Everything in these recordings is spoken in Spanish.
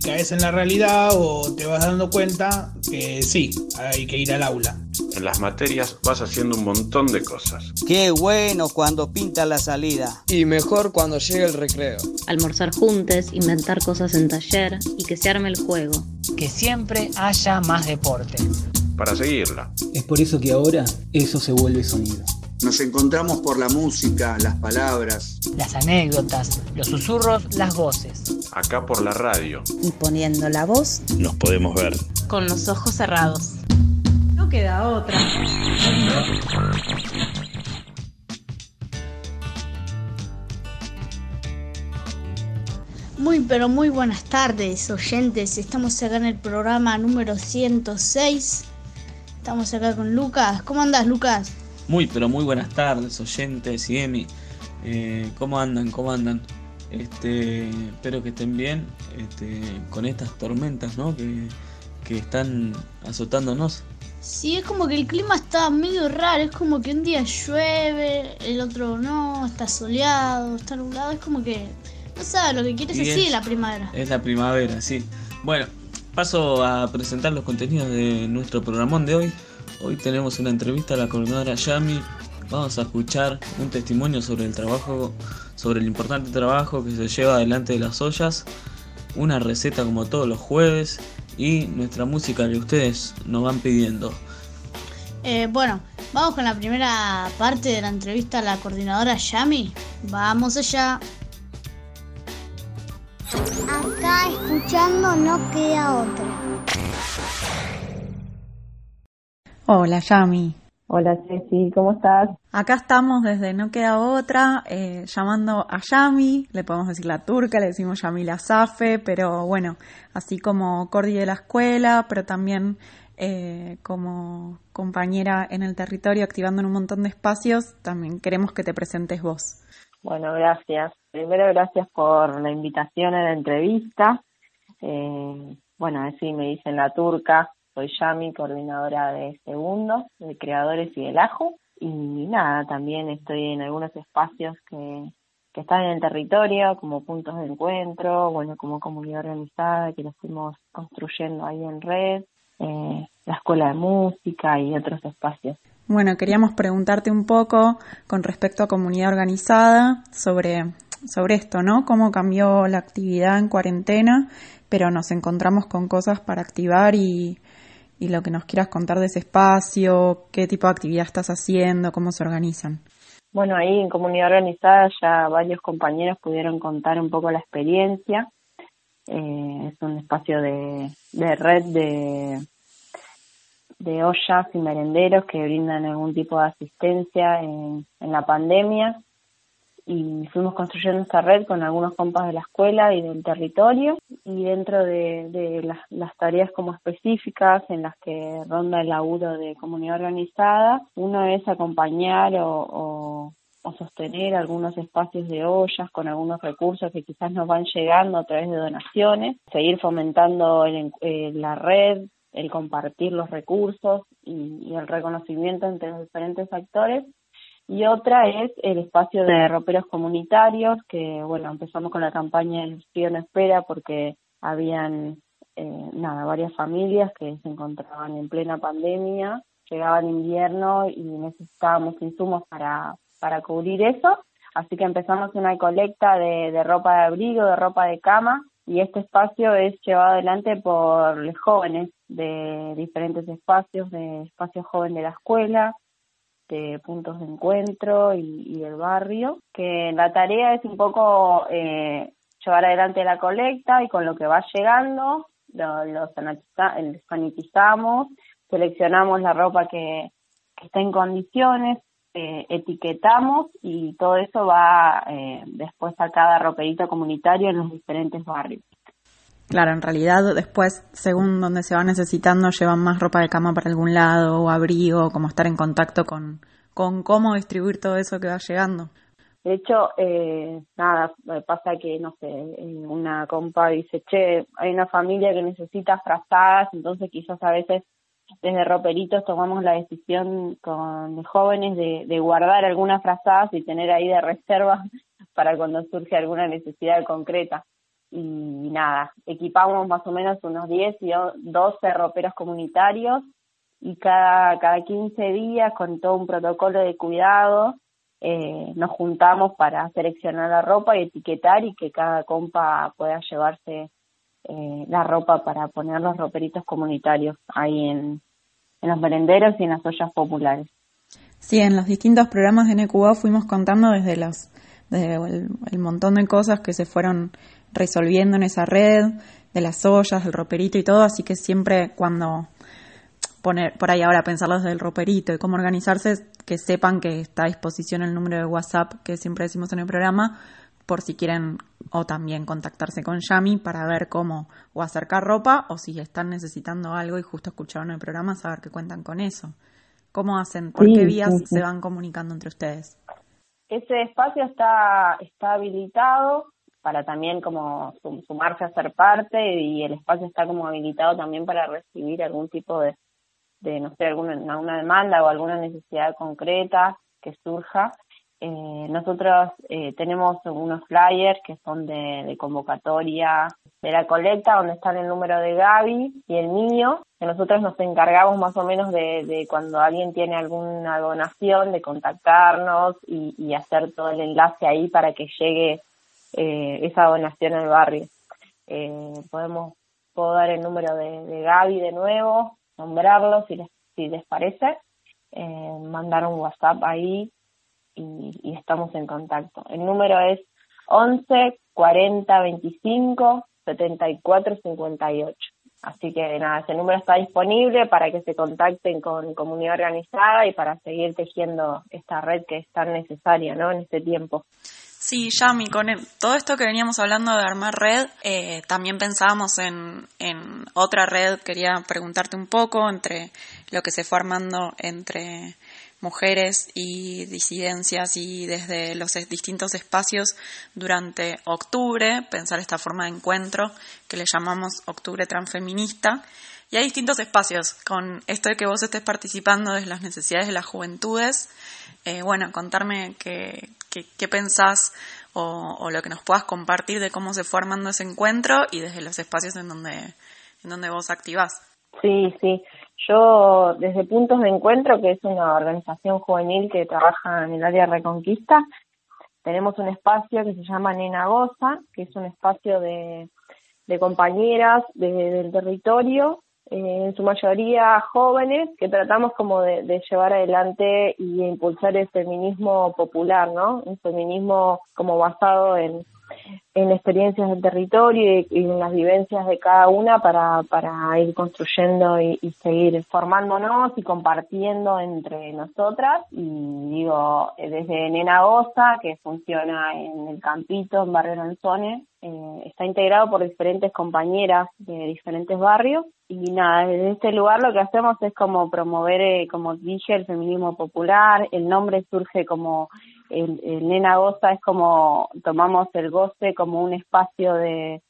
Y caes en la realidad o te vas dando cuenta que sí, hay que ir al aula. En las materias vas haciendo un montón de cosas. Qué bueno cuando pinta la salida. Y mejor cuando llega el recreo. Almorzar juntos, inventar cosas en taller y que se arme el juego. Que siempre haya más deporte. Para seguirla. Es por eso que ahora eso se vuelve sonido. Nos encontramos por la música, las palabras, las anécdotas, los susurros, las voces. Acá por la radio. Y poniendo la voz, nos podemos ver. Con los ojos cerrados. No queda otra. Muy pero muy buenas tardes oyentes, estamos acá en el programa número 106. Estamos acá con Lucas. ¿Cómo andas Lucas? Muy pero muy buenas tardes oyentes y Emi. Eh, ¿Cómo andan? ¿Cómo andan? Este, espero que estén bien este, con estas tormentas ¿no? que, que están azotándonos. Sí, es como que el clima está medio raro, es como que un día llueve, el otro no, está soleado, está nublado, es como que no sabes lo que quieres decir es- la primavera. Es la primavera, sí. Bueno, paso a presentar los contenidos de nuestro programón de hoy. Hoy tenemos una entrevista a la coordinadora Yami. Vamos a escuchar un testimonio sobre el trabajo, sobre el importante trabajo que se lleva adelante de las ollas. Una receta como todos los jueves y nuestra música que ustedes nos van pidiendo. Eh, bueno, vamos con la primera parte de la entrevista a la coordinadora Yami. Vamos allá. Acá escuchando no queda otra. Hola, Yami. Hola Ceci, ¿cómo estás? Acá estamos desde No Queda Otra, eh, llamando a Yami, le podemos decir la turca, le decimos Yamila Safe, pero bueno, así como Cordi de la escuela, pero también eh, como compañera en el territorio activando en un montón de espacios, también queremos que te presentes vos. Bueno, gracias. Primero, gracias por la invitación a la entrevista. Eh, bueno, así me dicen la turca, soy Yami, coordinadora de segundo, de creadores y del ajo. Y nada, también estoy en algunos espacios que, que están en el territorio, como puntos de encuentro, bueno, como comunidad organizada que lo fuimos construyendo ahí en red, eh, la escuela de música y otros espacios. Bueno, queríamos preguntarte un poco con respecto a comunidad organizada sobre, sobre esto, ¿no? Cómo cambió la actividad en cuarentena, pero nos encontramos con cosas para activar y, y lo que nos quieras contar de ese espacio, qué tipo de actividad estás haciendo, cómo se organizan. Bueno, ahí en comunidad organizada ya varios compañeros pudieron contar un poco la experiencia. Eh, es un espacio de, de red de, de ollas y merenderos que brindan algún tipo de asistencia en, en la pandemia y fuimos construyendo esta red con algunos compas de la escuela y del territorio. Y dentro de, las, las tareas como específicas en las que ronda el laburo de comunidad organizada, uno es acompañar o, o, sostener algunos espacios de ollas con algunos recursos que quizás nos van llegando a través de donaciones, seguir fomentando el, eh, la red, el compartir los recursos y el reconocimiento entre los diferentes actores y otra es el espacio de roperos comunitarios, que bueno, empezamos con la campaña El Frío no espera porque habían eh, nada, varias familias que se encontraban en plena pandemia, llegaba el invierno y necesitábamos insumos para, para cubrir eso, así que empezamos una colecta de, de ropa de abrigo, de ropa de cama, y este espacio es llevado adelante por los jóvenes de diferentes espacios, de espacio joven de la escuela, de puntos de encuentro y, y del barrio, que la tarea es un poco eh, llevar adelante la colecta y con lo que va llegando lo, lo eh, sanitizamos, seleccionamos la ropa que, que está en condiciones, eh, etiquetamos y todo eso va eh, después a cada roperito comunitario en los diferentes barrios. Claro, en realidad después, según donde se va necesitando, llevan más ropa de cama para algún lado o abrigo, como estar en contacto con, con cómo distribuir todo eso que va llegando. De hecho, eh, nada, pasa que, no sé, una compa dice, che, hay una familia que necesita frazadas, entonces quizás a veces desde roperitos tomamos la decisión con jóvenes de, de guardar algunas frazadas y tener ahí de reserva para cuando surge alguna necesidad concreta. Y nada, equipamos más o menos unos 10 y o- 12 roperos comunitarios y cada, cada 15 días con todo un protocolo de cuidado eh, nos juntamos para seleccionar la ropa y etiquetar y que cada compa pueda llevarse eh, la ropa para poner los roperitos comunitarios ahí en, en los merenderos y en las ollas populares. Sí, en los distintos programas de NQA fuimos contando desde los desde el montón de cosas que se fueron resolviendo en esa red, de las ollas, del roperito y todo, así que siempre cuando poner por ahí ahora pensarlo desde el roperito y cómo organizarse, que sepan que está a disposición el número de WhatsApp que siempre decimos en el programa, por si quieren o también contactarse con Yami para ver cómo o acercar ropa o si están necesitando algo y justo escucharon el programa, saber que cuentan con eso. ¿Cómo hacen? ¿Por Sí, qué vías sí, sí. se van comunicando entre ustedes? Ese espacio está, está habilitado para también como sum- sumarse a ser parte y el espacio está como habilitado también para recibir algún tipo de, no sé, alguna una demanda o alguna necesidad concreta que surja. Eh, nosotros eh, tenemos unos flyers que son de, de convocatoria de la colecta, donde están el número de Gaby y el mío, que nosotros nos encargamos más o menos de, de cuando alguien tiene alguna donación, de contactarnos y, y hacer todo el enlace ahí para que llegue eh, esa donación al barrio. Eh, podemos puedo dar el número de, de Gaby de nuevo, nombrarlo si les, si les parece, eh, mandar un WhatsApp ahí y, y estamos en contacto. El número es 11 40 25 74 58. Así que nada, ese número está disponible para que se contacten con comunidad organizada y para seguir tejiendo esta red que es tan necesaria ¿no? en este tiempo. Sí, Yami, con todo esto que veníamos hablando de armar red, eh, también pensábamos en, en otra red. Quería preguntarte un poco entre lo que se fue armando entre mujeres y disidencias y desde los distintos espacios durante octubre, pensar esta forma de encuentro que le llamamos octubre transfeminista. Y hay distintos espacios con esto de que vos estés participando de las necesidades de las juventudes. Eh, bueno, contarme qué, qué, qué pensás o, o lo que nos puedas compartir de cómo se fue armando ese encuentro y desde los espacios en donde, en donde vos activás. Sí, sí. Yo, desde Puntos de Encuentro, que es una organización juvenil que trabaja en el área Reconquista, tenemos un espacio que se llama Nena Goza, que es un espacio de, de compañeras de- del territorio, eh, en su mayoría jóvenes, que tratamos como de, llevar adelante y impulsar el feminismo popular, ¿no? Un feminismo como basado en, en experiencias del territorio y, en las vivencias de cada una para, para ir construyendo y, seguir formándonos y compartiendo entre nosotras. Y digo, desde Nena Goza, que funciona en el Campito, en Barrio Lanzone, eh, está integrado por diferentes compañeras de diferentes barrios. Y nada, desde este lugar lo que hacemos es como promover, eh, como dije, el feminismo popular. El nombre surge como el, Nena Goza es como tomamos el goce como un espacio de,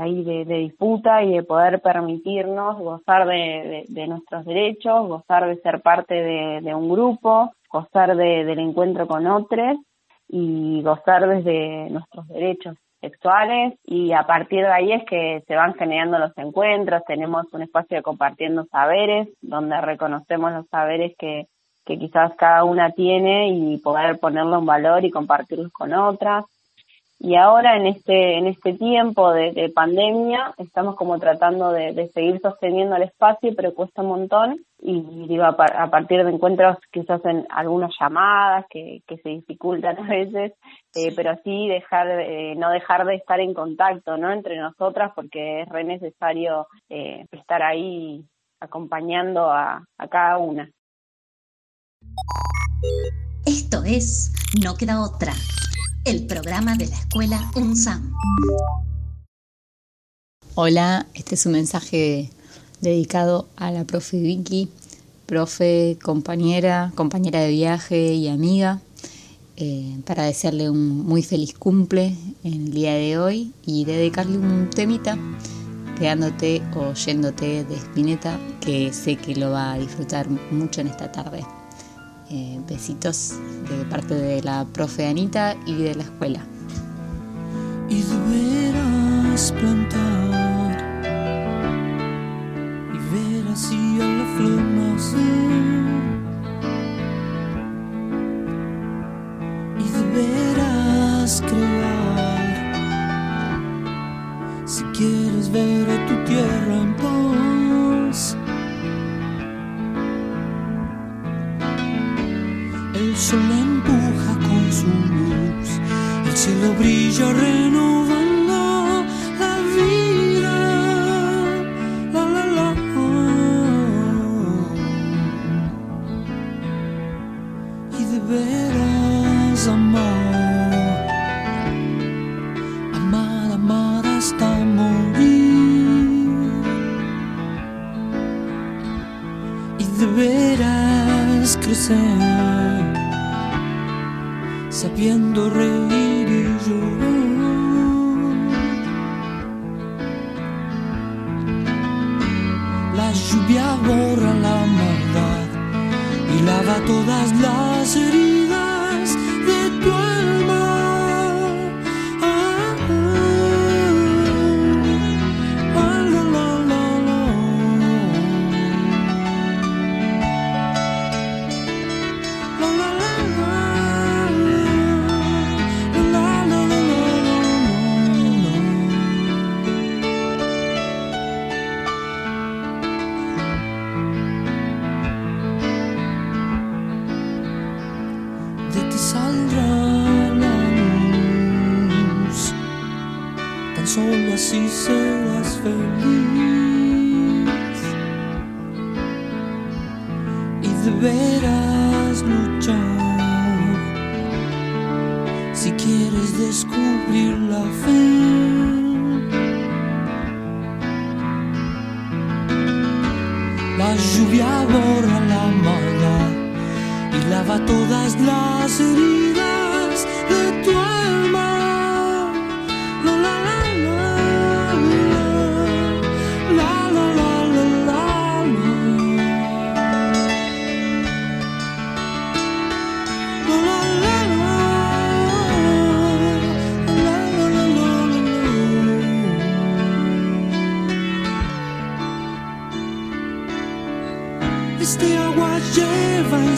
ahí de, disputa y de poder permitirnos gozar de, de- nuestros derechos, gozar de ser parte de, de un grupo, gozar de- del encuentro con otros y gozar desde nuestros derechos sexuales y a partir de ahí es que se van generando los encuentros, tenemos un espacio de compartiendo saberes donde reconocemos los saberes que, que quizás cada una tiene y poder ponerlo en valor y compartirlos con otras y ahora en este en este tiempo de, pandemia estamos como tratando de, seguir sosteniendo el espacio pero cuesta un montón. Y digo a, partir de encuentros quizás en algunas llamadas que, que se dificultan a veces eh, pero sí dejar eh, no dejar de estar en contacto no entre nosotras porque es re necesario eh, estar ahí acompañando a, a cada una. Esto es No queda otra el programa de la escuela UNSAM. Hola, este es un mensaje dedicado a la profe Vicky, profe, compañera, compañera de viaje y amiga, eh, para desearle un muy feliz cumple en el día de hoy y dedicarle un temita quedándote o yéndote de Spinetta, que sé que lo va a disfrutar mucho en esta tarde. Eh, besitos de parte de la profe Anita y de la escuela. Y deberás plantar y ver así a la flor nacer. Y deberás crear si quieres ver a tu tierra cielo brilla renovando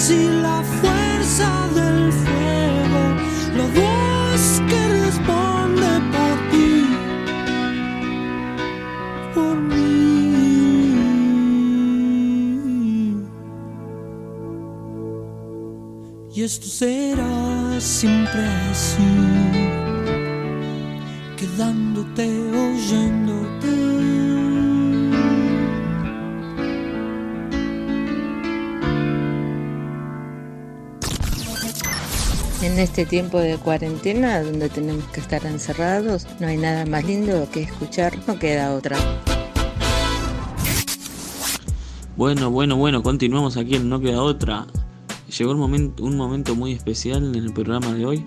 sí la fuerza del fuego, la voz que responde por ti, por mí. Y esto será siempre así, En este tiempo de cuarentena, donde tenemos que estar encerrados, no hay nada más lindo que escuchar, no queda otra. Bueno, bueno, bueno, continuamos aquí en No Queda Otra. Llegó un momento, un momento muy especial en el programa de hoy.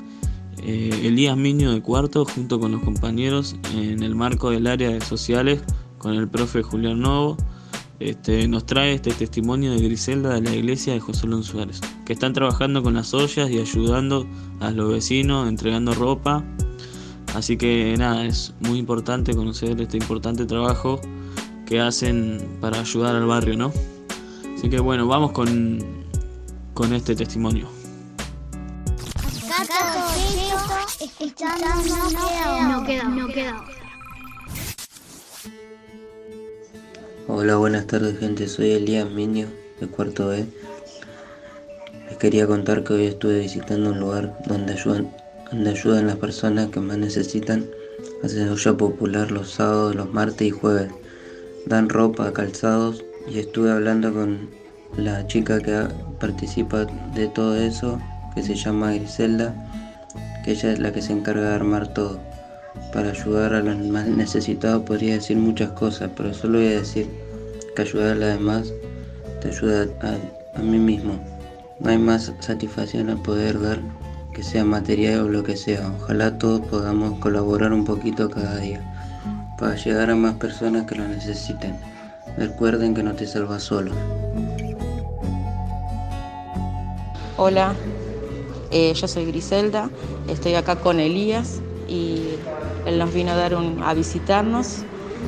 Eh, Elías Miño de Cuarto, junto con los compañeros, en el marco del área de sociales, con el profe Julián Novo, este, nos trae este testimonio de Griselda de la iglesia de José Lón Suárez, que están trabajando con las ollas y ayudando a los vecinos, entregando ropa. Así que nada, es muy importante conocer este importante trabajo que hacen para ayudar al barrio, ¿no? Así que bueno, vamos con, con este testimonio. Acá todo esto escuchando no queda No queda, Hola, buenas tardes gente, soy Elías Miño de cuarto B. Les quería contar que hoy estuve visitando un lugar donde ayudan, donde ayudan las personas que más necesitan. Hacen olla popular los sábados, los martes y jueves. Dan ropa, calzados y estuve hablando con la chica que participa de todo eso, que se llama Griselda, que ella es la que se encarga de armar todo. Para ayudar a los más necesitados podría decir muchas cosas, pero solo voy a decir que ayudar a los demás te ayuda a, a mí mismo. No hay más satisfacción al poder dar que sea material o lo que sea. Ojalá todos podamos colaborar un poquito cada día para llegar a más personas que lo necesiten. Recuerden que no te salvas solo. Hola, eh, yo soy Griselda, estoy acá con Elías y él nos vino a dar un, a visitarnos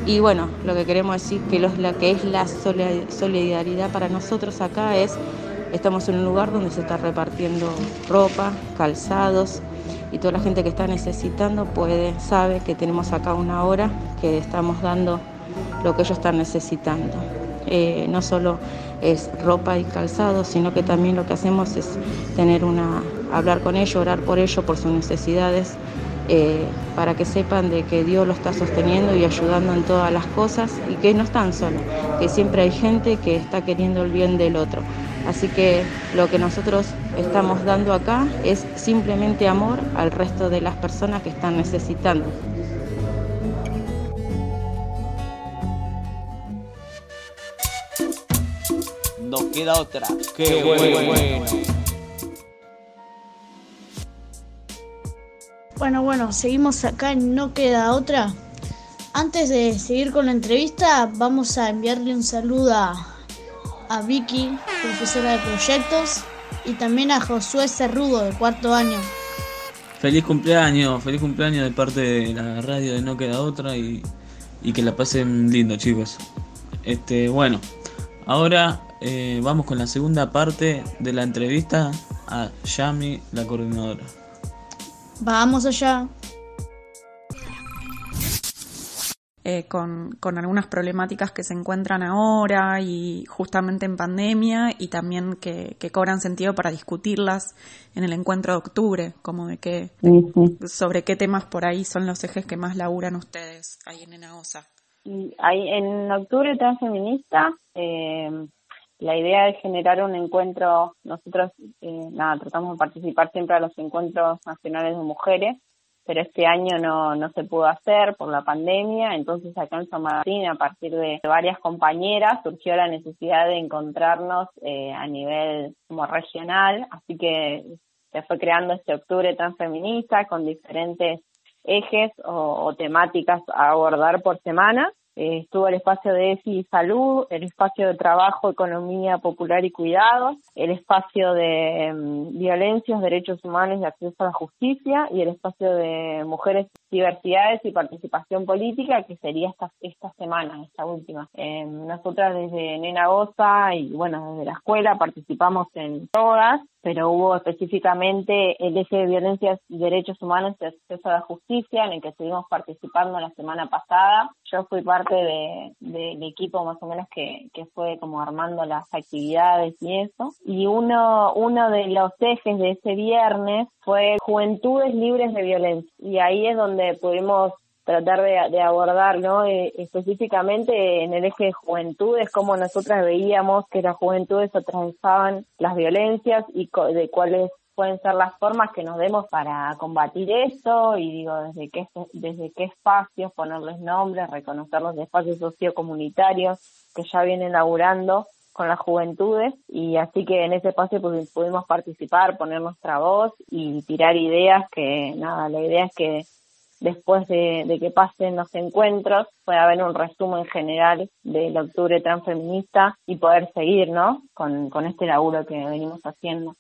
y bueno, lo que queremos decir que lo, que es la solidaridad para nosotros acá es estamos en un lugar donde se está repartiendo ropa, calzados y toda la gente que está necesitando puede sabe que tenemos acá una hora que estamos dando lo que ellos están necesitando. Eh, no solo es ropa y calzado, sino que también lo que hacemos es tener una, hablar con ellos, orar por ellos, por sus necesidades, eh, para que sepan de que Dios lo está sosteniendo y ayudando en todas las cosas y que no están solos, que siempre hay gente que está queriendo el bien del otro. Así que lo que nosotros estamos dando acá es simplemente amor al resto de las personas que están necesitando. No queda otra. Qué, bueno. Bueno, bueno, seguimos acá en No Queda Otra. Antes de seguir con la entrevista, vamos a enviarle un saludo a, a Vicky, profesora de proyectos, y también a Josué Cerrudo, de cuarto año. Feliz cumpleaños, feliz cumpleaños de parte de la radio de No Queda Otra y, y que la pasen lindo, chicos. Este, bueno, ahora eh, vamos con la segunda parte de la entrevista a Yami, la coordinadora. Vamos allá. Eh, con, con, algunas problemáticas que se encuentran ahora y justamente en pandemia y también que, que, cobran sentido para discutirlas en el encuentro de octubre, como de qué, sobre qué temas por ahí son los ejes que más laburan ustedes ahí en ENAOSA. Ahí en octubre transfeminista eh, la idea es generar un encuentro, nosotros eh, nada, tratamos de participar siempre a los encuentros nacionales de mujeres, pero este año no, no se pudo hacer por la pandemia, entonces acá en San Martín, a partir de varias compañeras, surgió la necesidad de encontrarnos eh, a nivel como regional, así que se fue creando este octubre transfeminista con diferentes ejes o, o temáticas a abordar por semana eh, estuvo el espacio de EFI y Salud, el espacio de Trabajo, Economía Popular y Cuidados, el espacio de um, Violencias, Derechos Humanos y Acceso a la Justicia y el espacio de Mujeres, Diversidades y Participación Política, que sería esta, esta semana, esta última. Eh, nosotras desde Nena Goza y bueno, desde la escuela participamos en todas pero hubo específicamente el eje de violencias derechos humanos y acceso a la justicia en el que estuvimos participando la semana pasada. Yo fui parte del de, equipo más o menos que, que fue como armando las actividades y eso. Y uno, uno de los ejes de ese viernes fue Juventudes Libres de Violencia. Y ahí es donde pudimos tratar de, de abordar, ¿no? Eh, específicamente en el eje de juventudes, cómo nosotras veíamos que las juventudes atravesaban las violencias y de cuáles pueden ser las formas que nos demos para combatir eso y digo desde qué desde qué espacios ponerles nombres reconocer los espacios sociocomunitarios que ya vienen laburando con las juventudes y así que en ese espacio pues, pudimos participar poner nuestra voz y tirar ideas que nada la idea es que después de, que pasen los encuentros, pueda haber un resumen general del octubre transfeminista y poder seguir, ¿no? Con, con este laburo que venimos haciendo.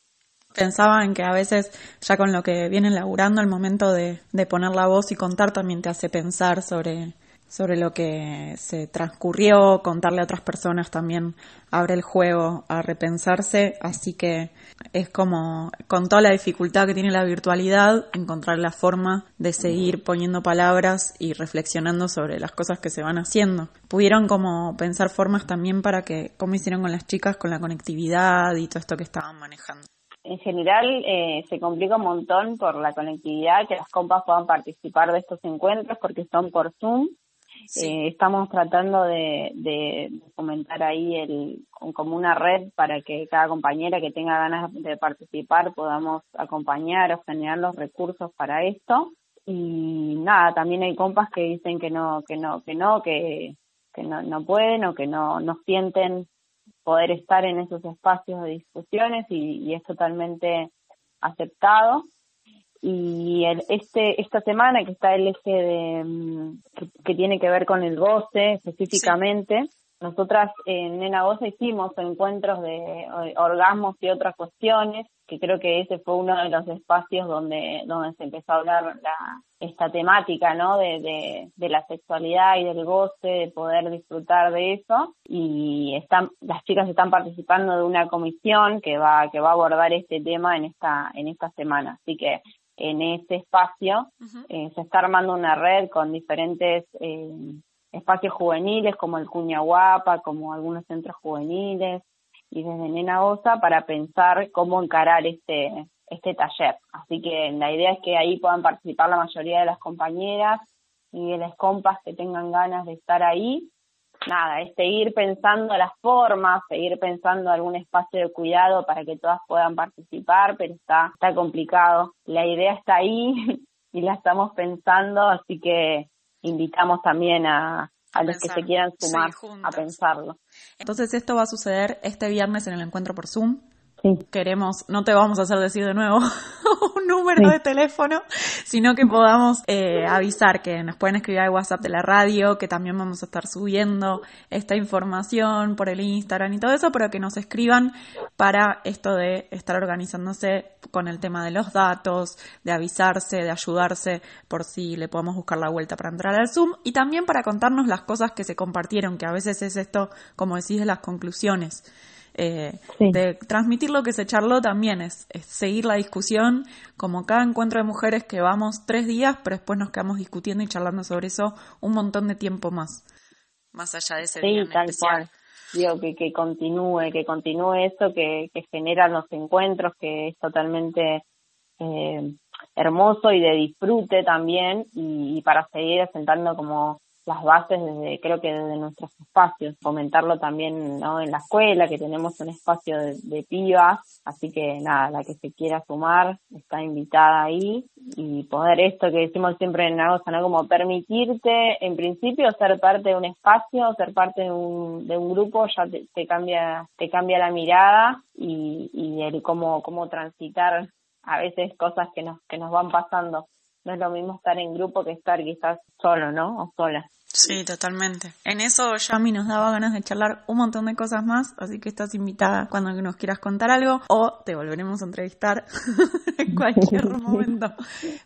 Pensaba en que a veces, ya con lo que vienen laburando, el momento de, de poner la voz y contar también te hace pensar sobre, sobre lo que se transcurrió, contarle a otras personas también abre el juego a repensarse, así que es como con toda la dificultad que tiene la virtualidad, encontrar la forma de seguir poniendo palabras y reflexionando sobre las cosas que se van haciendo. Pudieron como pensar formas también para que, como hicieron con las chicas, con la conectividad y todo esto que estaban manejando en general eh, se complica un montón por la conectividad, que las compas puedan participar de estos encuentros porque son por Zoom eh, estamos tratando de, de, fomentar ahí el, como una red para que cada compañera que tenga ganas de participar podamos acompañar o generar los recursos para esto. Y nada, también hay compas que dicen que no, que no, que no, que, no, no pueden o que no, no sienten poder estar en esos espacios de discusiones y es totalmente aceptado y este esta semana que está el eje de mm, que, tiene que ver con el goce específicamente nosotras en Nena Goce hicimos encuentros de orgasmos y otras cuestiones que creo que ese fue uno de los espacios donde donde se empezó a hablar la, esta temática no de, de, de la sexualidad y del goce de poder disfrutar de eso. Y están las chicas están participando de una comisión que va que va a abordar este tema en esta en esta semana. Así que en ese espacio. Eh, se está armando una red con diferentes eh, espacios juveniles como el Cuña Guapa, como algunos centros juveniles y desde Nena Osa para pensar cómo encarar este, este taller. Así que la idea es que ahí puedan participar la mayoría de las compañeras y de las compas que tengan ganas de estar ahí nada, es seguir pensando las formas, seguir pensando algún espacio de cuidado para que todas puedan participar, pero está, está complicado. La idea está ahí y la estamos pensando, así que invitamos también a, a los que se quieran sumar a pensarlo. Entonces esto va a suceder este viernes en el encuentro por Zoom queremos, no te vamos a hacer decir de nuevo un número de teléfono, sino que podamos eh, avisar que nos pueden escribir al WhatsApp de la radio, que también vamos a estar subiendo esta información por el Instagram y todo eso, pero que nos escriban para esto de estar organizándose con el tema de los datos, de avisarse, de ayudarse por si le podemos buscar la vuelta para entrar al Zoom y también para contarnos las cosas que se compartieron, que a veces es esto, como decís, de las conclusiones. Eh, de transmitir lo que se charló también, es, seguir la discusión, como cada encuentro de mujeres que vamos tres días, pero después nos quedamos discutiendo y charlando sobre eso un montón de tiempo más, más allá de ese sí, tal Cual. Digo, que, que continúe, que continúe eso, que, que generan los encuentros, que es totalmente eh, hermoso y de disfrute también, y, y para seguir asentando como las bases desde, creo que desde nuestros espacios, fomentarlo también ¿no? en la escuela, que tenemos un espacio de, de pibas, así que nada, la que se quiera sumar está invitada ahí y poder esto que decimos siempre en Nagosa, ¿no? Como permitirte, en principio, ser parte de un espacio, ser parte de un, de un grupo, ya te, cambia, te cambia la mirada y, y el cómo, cómo transitar a veces cosas que nos, que nos van pasando. No es lo mismo estar en grupo que estar quizás solo, ¿no? O sola. Sí, totalmente. En eso Yami nos daba ganas de charlar un montón de cosas más, así que estás invitada cuando nos quieras contar algo o te volveremos a entrevistar en cualquier momento.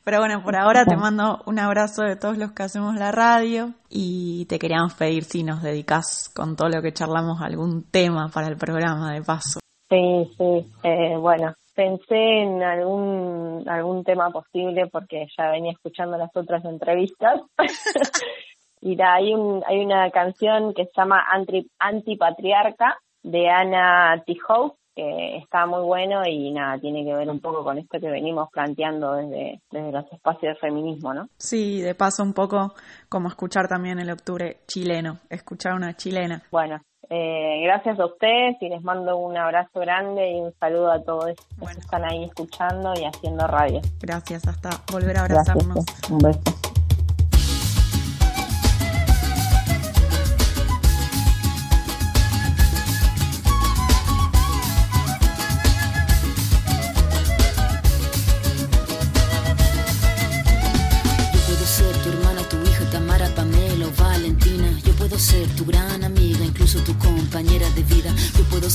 Pero bueno, por ahora te mando un abrazo de todos los que hacemos la radio y te queríamos pedir si nos dedicas con todo lo que charlamos algún tema para el programa de paso. Sí, sí, eh, bueno, pensé en algún algún tema posible porque ya venía escuchando las otras entrevistas Y hay, un, hay una canción que se llama Anti, Antipatriarca de Ana Tijoux, que está muy bueno y nada, tiene que ver un poco con esto que venimos planteando desde, desde los espacios de feminismo, ¿no? Sí, de paso un poco como escuchar también el octubre chileno, escuchar una chilena. Bueno, eh, gracias a ustedes y les mando un abrazo grande y un saludo a todos los que están ahí escuchando y haciendo radio. Gracias, hasta volver a abrazarnos. un beso.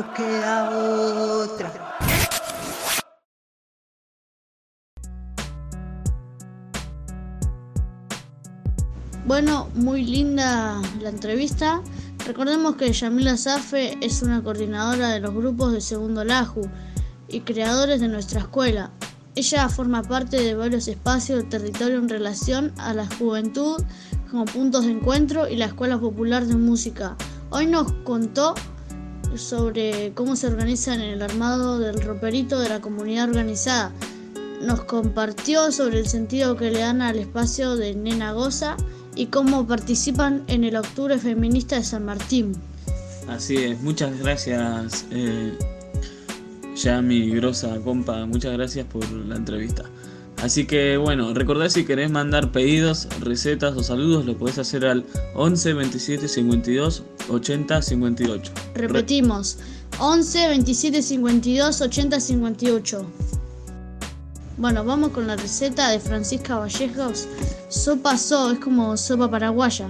Queda. Bueno, muy linda la entrevista. Recordemos que Yamila Safe es una coordinadora de los grupos de segundo LAJU y creadores de nuestra escuela. Ella forma parte de varios espacios del territorio en relación a la juventud como puntos de encuentro y la Escuela Popular de Música. Hoy nos contó sobre cómo se organizan en el armado del roperito de la comunidad organizada. Nos compartió sobre el sentido que le dan al espacio de Nena Goza y cómo participan en el Octubre Feminista de San Martín. Así es, muchas gracias, eh, Yami, Grosa, compa, muchas gracias por la entrevista. Así que bueno, recordad si querés mandar pedidos, recetas o saludos, lo podés hacer al 11 27 52 80 58. Repetimos, 11 27 52 80 58. Bueno, vamos con la receta de Francisca Vallejos. Sopa so, es como sopa paraguaya.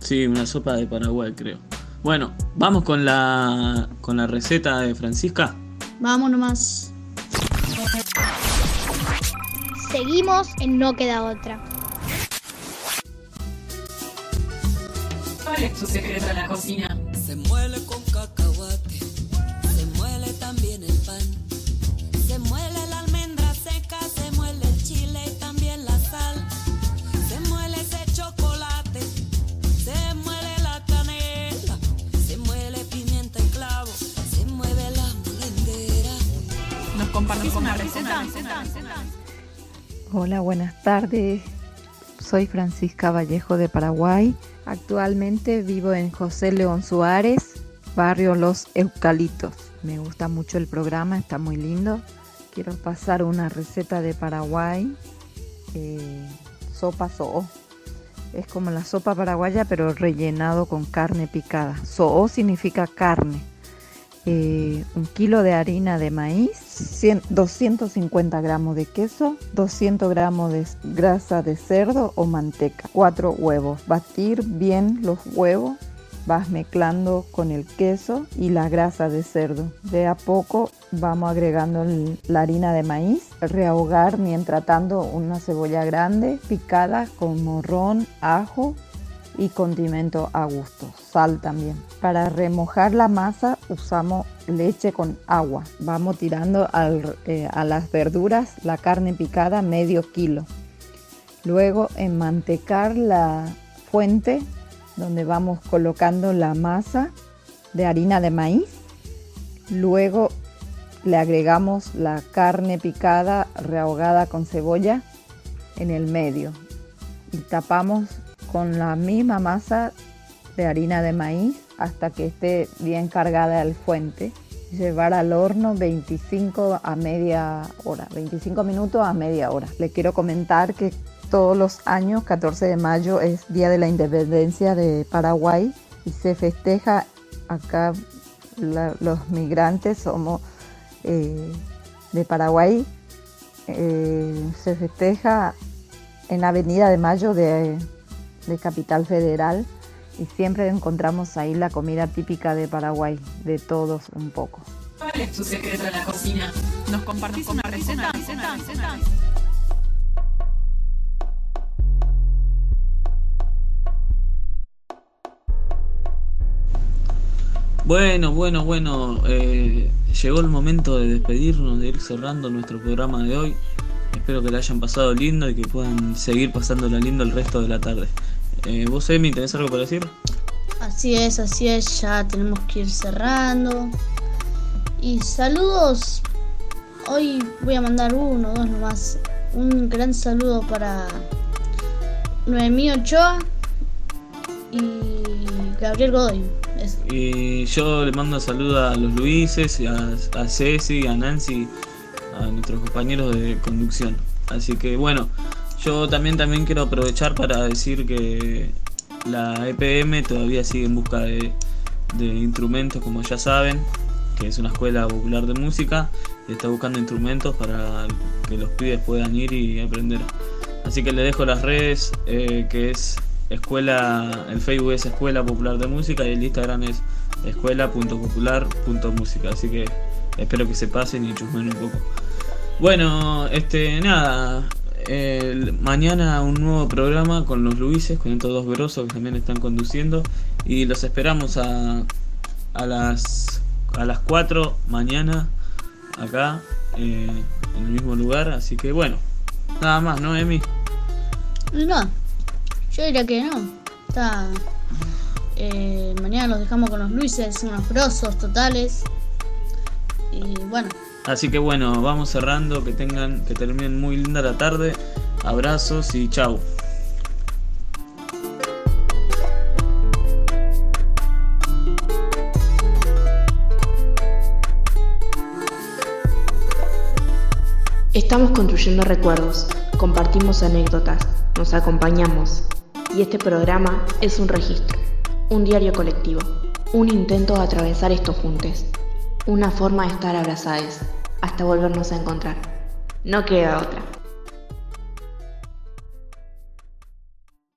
Sí, una sopa de Paraguay, creo. Bueno, vamos con la con la receta de Francisca. Vamos nomás. Seguimos en No Queda Otra. ¿Cuál es tu secreto en la cocina? Se muele con cacahuate, se muele también el pan, se muele la almendra seca, se muele el chile y también la sal, se muele ese chocolate, se muele la canela, se muele pimienta y clavo, se mueve la molendera. ¿Nos compartís una receta? Hola, buenas tardes. Soy Francisca Vallejo de Paraguay. Actualmente vivo en José León Suárez, barrio Los Eucaliptos. Me gusta mucho el programa, está muy lindo. Quiero pasar una receta de Paraguay, eh, sopa so'o. Es como la sopa paraguaya pero rellenado con carne picada. So'o significa carne. Eh, un kilo de harina de maíz, 100 250 gramos de queso, 200 gramos de grasa de cerdo o manteca, 4 huevos. Batir bien los huevos vas mezclando con el queso y la grasa de cerdo. De a poco vamos agregando la harina de maíz, rehogar mientras tanto una cebolla grande picada con morrón, ajo y condimento a gusto, sal también. Para remojar la masa usamos leche con agua. Vamos tirando eh, a las verduras la carne picada medio kilo. Luego enmantecar la fuente donde vamos colocando la masa de harina de maíz. Luego le agregamos la carne picada rehogada con cebolla en el medio y tapamos con la misma masa de harina de maíz hasta que esté bien cargada al fuente. Llevar al horno 25 a media hora, 25 minutos a media hora. Le quiero comentar que todos los años, 14 de mayo, es Día de la Independencia de Paraguay y se festeja acá los migrantes somos eh, de Paraguay. Eh, se festeja en Avenida de Mayo de, de Capital Federal y siempre encontramos ahí la comida típica de Paraguay, de todos un poco. ¿Cuál es tu secreto en la cocina? ¿Nos compartís una receta? receta, receta? Bueno, bueno, bueno, eh, llegó el momento de despedirnos, de ir cerrando nuestro programa de hoy. Espero que la hayan pasado lindo y que puedan seguir pasándola lindo el resto de la tarde. Eh, ¿Vos, Emi, tenés algo para decir? Así es, así es, ya tenemos que ir cerrando. Y saludos. Hoy voy a mandar uno, dos nomás. Un gran saludo para Noemí Ochoa y Gabriel Godoy. Y yo le mando saludo a los Luises, a, a Ceci, a Nancy, nuestros compañeros de conducción. Así que bueno, yo también, también quiero aprovechar para decir que la EPM todavía sigue en busca de, de instrumentos, como ya saben, que es una escuela popular de música y está buscando instrumentos para que los pibes puedan ir y aprender. Así que le dejo las redes, eh, que es escuela, el Facebook es Escuela Popular de Música y el Instagram es escuela.popular.música. Así que espero que se pasen y chusmen un poco. Bueno, este, nada. mañana un nuevo programa con los Luises, con estos dos verosos que también están conduciendo. Y los esperamos a, a las a las 4 mañana acá eh, en el mismo lugar. Así que bueno, nada más, ¿no, Emi? No, yo diría que no. Está. Eh, mañana los dejamos con los Luises, unos grosos totales. Y bueno. Así que bueno, vamos cerrando, que tengan, que terminen muy linda la tarde. Abrazos y chau. Estamos construyendo recuerdos, compartimos anécdotas, nos acompañamos y este programa es un registro, un diario colectivo, un intento de atravesar estos juntes, una forma de estar abrazados hasta volvernos a encontrar. No queda otra.